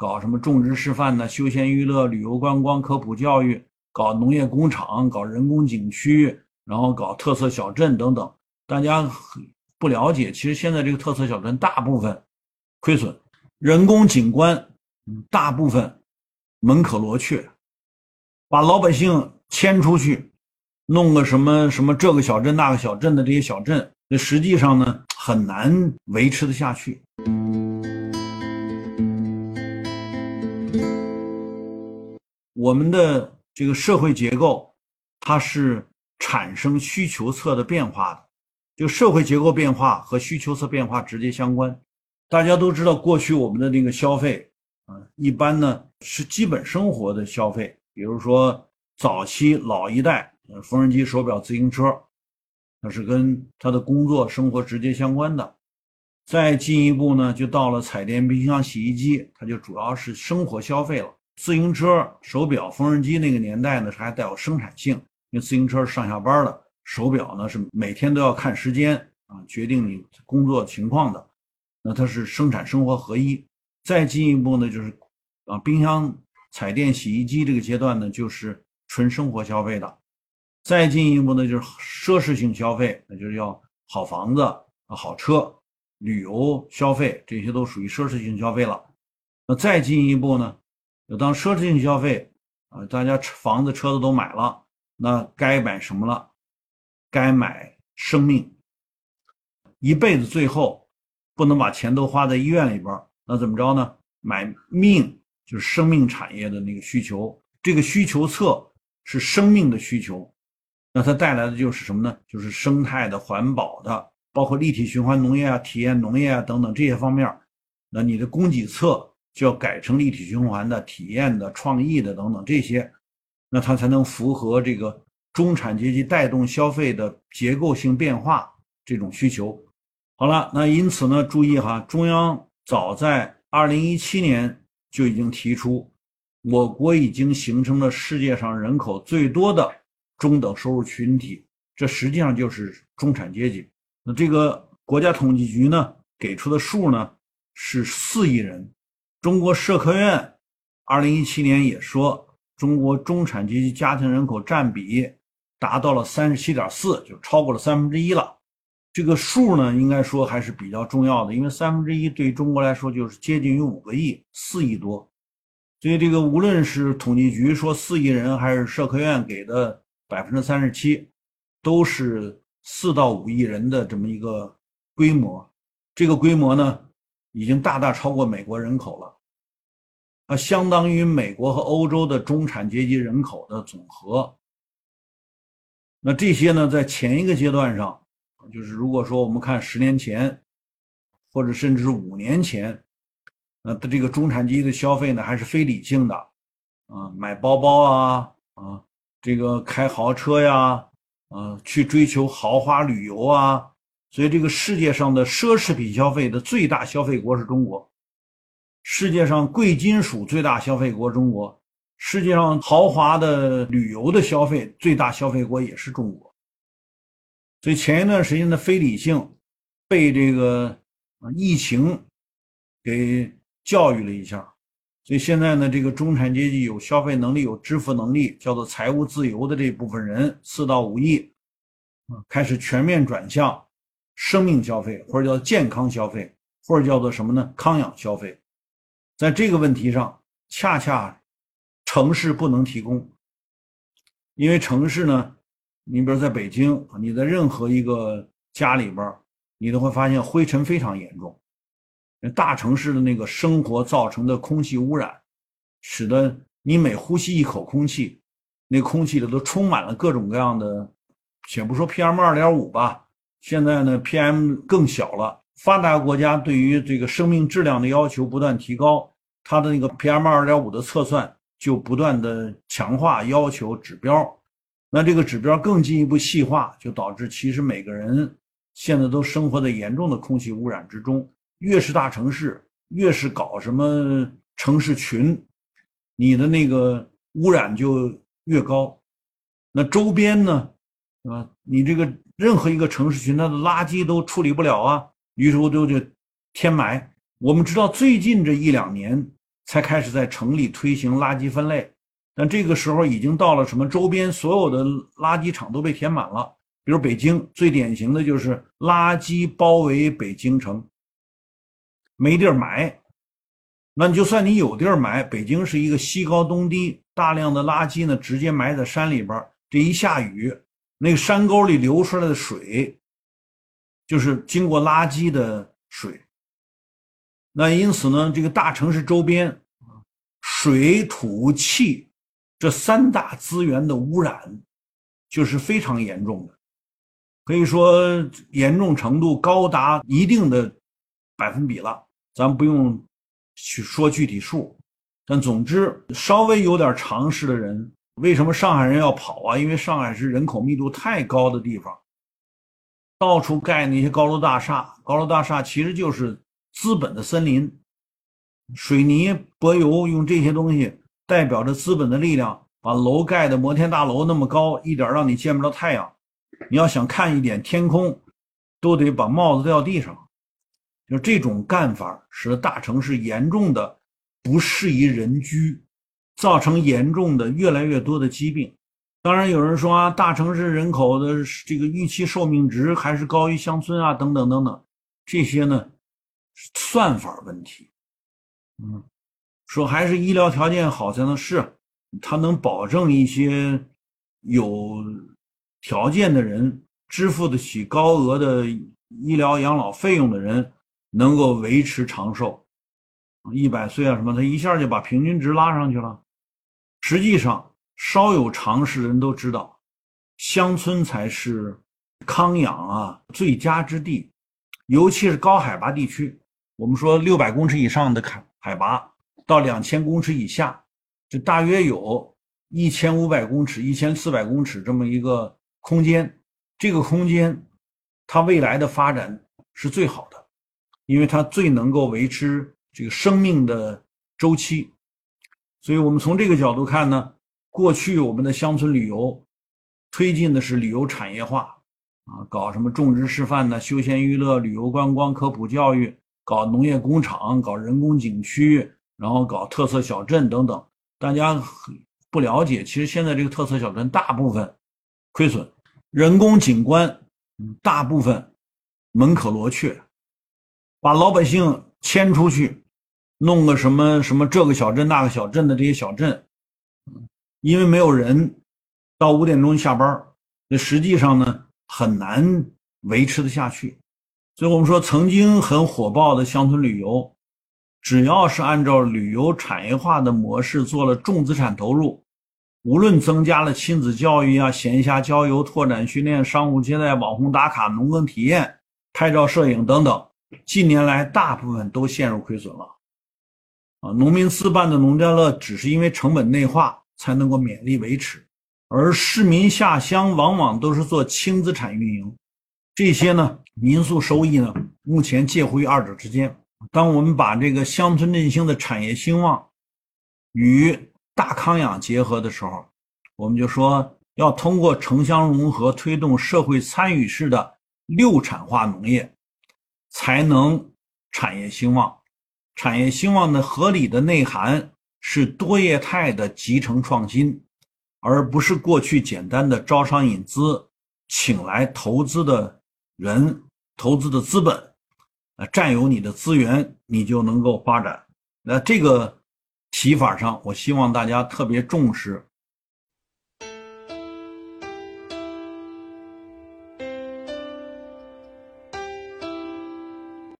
搞什么种植示范呢、休闲娱乐、旅游观光、科普教育，搞农业工厂、搞人工景区，然后搞特色小镇等等。大家不了解，其实现在这个特色小镇大部分亏损，人工景观大部分门可罗雀，把老百姓迁出去，弄个什么什么这个小镇那个小镇的这些小镇，那实际上呢很难维持的下去。我们的这个社会结构，它是产生需求侧的变化的，就社会结构变化和需求侧变化直接相关。大家都知道，过去我们的那个消费啊，一般呢是基本生活的消费，比如说早期老一代，缝纫机、手表、自行车，那是跟他的工作生活直接相关的。再进一步呢，就到了彩电、冰箱、洗衣机，它就主要是生活消费了。自行车、手表、缝纫机那个年代呢，是还带有生产性，因为自行车上下班的，手表呢是每天都要看时间啊，决定你工作情况的，那它是生产生活合一。再进一步呢，就是啊，冰箱、彩电、洗衣机这个阶段呢，就是纯生活消费的。再进一步呢，就是奢侈性消费，那就是要好房子、好车、旅游消费，这些都属于奢侈性消费了。那再进一步呢？当奢侈性消费啊，大家房子、车子都买了，那该买什么了？该买生命。一辈子最后不能把钱都花在医院里边，那怎么着呢？买命，就是生命产业的那个需求。这个需求侧是生命的需求，那它带来的就是什么呢？就是生态的、环保的，包括立体循环农业啊、体验农业啊等等这些方面。那你的供给侧。就要改成立体循环的、体验的、创意的等等这些，那它才能符合这个中产阶级带动消费的结构性变化这种需求。好了，那因此呢，注意哈，中央早在二零一七年就已经提出，我国已经形成了世界上人口最多的中等收入群体，这实际上就是中产阶级。那这个国家统计局呢给出的数呢是四亿人。中国社科院二零一七年也说，中国中产阶级家庭人口占比达到了三十七点四，就超过了三分之一了。这个数呢，应该说还是比较重要的，因为三分之一对中国来说就是接近于五个亿，四亿多。所以这个无论是统计局说四亿人，还是社科院给的百分之三十七，都是四到五亿人的这么一个规模。这个规模呢？已经大大超过美国人口了，啊，相当于美国和欧洲的中产阶级人口的总和。那这些呢，在前一个阶段上，就是如果说我们看十年前，或者甚至是五年前，那的这个中产阶级的消费呢，还是非理性的，啊，买包包啊，啊，这个开豪车呀，啊，去追求豪华旅游啊。所以，这个世界上的奢侈品消费的最大消费国是中国，世界上贵金属最大消费国中国，世界上豪华的旅游的消费最大消费国也是中国。所以前一段时间的非理性，被这个疫情给教育了一下，所以现在呢，这个中产阶级有消费能力、有支付能力，叫做财务自由的这部分人，四到五亿，开始全面转向。生命消费，或者叫健康消费，或者叫做什么呢？康养消费，在这个问题上，恰恰城市不能提供，因为城市呢，你比如在北京，你在任何一个家里边，你都会发现灰尘非常严重。大城市的那个生活造成的空气污染，使得你每呼吸一口空气，那空气里都充满了各种各样的，且不说 PM 二点五吧。现在呢，PM 更小了。发达国家对于这个生命质量的要求不断提高，它的那个 PM 二点五的测算就不断的强化要求指标。那这个指标更进一步细化，就导致其实每个人现在都生活在严重的空气污染之中。越是大城市，越是搞什么城市群，你的那个污染就越高。那周边呢，是吧？你这个。任何一个城市群，它的垃圾都处理不了啊，于是乎就就填埋。我们知道，最近这一两年，才开始在城里推行垃圾分类。但这个时候已经到了什么？周边所有的垃圾场都被填满了。比如北京最典型的就是垃圾包围北京城，没地儿埋。那你就算你有地儿埋，北京是一个西高东低，大量的垃圾呢直接埋在山里边。这一下雨，那个山沟里流出来的水，就是经过垃圾的水。那因此呢，这个大城市周边，水土气这三大资源的污染，就是非常严重的。可以说严重程度高达一定的百分比了，咱不用去说具体数，但总之稍微有点常识的人，为什么上海人要跑啊？因为上海是人口密度太高的地方，到处盖那些高楼大厦，高楼大厦其实就是资本的森林，水泥、柏油用这些东西代表着资本的力量，把楼盖的摩天大楼那么高，一点让你见不着太阳。你要想看一点天空，都得把帽子掉地上。就这种干法，使得大城市严重的不适宜人居，造成严重的越来越多的疾病。当然，有人说啊，大城市人口的这个预期寿命值还是高于乡村啊，等等等等，这些呢，算法问题。嗯，说还是医疗条件好才能是，它能保证一些有。条件的人支付得起高额的医疗养老费用的人，能够维持长寿，一百岁啊什么，他一下就把平均值拉上去了。实际上，稍有常识的人都知道，乡村才是康养啊最佳之地，尤其是高海拔地区。我们说六百公尺以上的海海拔到两千公尺以下，就大约有一千五百公尺、一千四百公尺这么一个。空间，这个空间，它未来的发展是最好的，因为它最能够维持这个生命的周期。所以，我们从这个角度看呢，过去我们的乡村旅游推进的是旅游产业化啊，搞什么种植示范呢、休闲娱乐、旅游观光、科普教育，搞农业工厂、搞人工景区，然后搞特色小镇等等。大家不了解，其实现在这个特色小镇大部分。亏损，人工景观大部分门可罗雀，把老百姓迁出去，弄个什么什么这个小镇那个小镇的这些小镇，因为没有人到五点钟下班，那实际上呢很难维持的下去。所以我们说，曾经很火爆的乡村旅游，只要是按照旅游产业化的模式做了重资产投入。无论增加了亲子教育啊、闲暇郊游、拓展训练、商务接待、网红打卡、农耕体验、拍照摄影等等，近年来大部分都陷入亏损了。啊，农民自办的农家乐只是因为成本内化才能够勉力维持，而市民下乡往往都是做轻资产运营，这些呢民宿收益呢目前介乎于二者之间。当我们把这个乡村振兴的产业兴旺与大康养结合的时候，我们就说要通过城乡融合，推动社会参与式的六产化农业，才能产业兴旺。产业兴旺的合理的内涵是多业态的集成创新，而不是过去简单的招商引资，请来投资的人、投资的资本，呃，占有你的资源，你就能够发展。那这个。提法上，我希望大家特别重视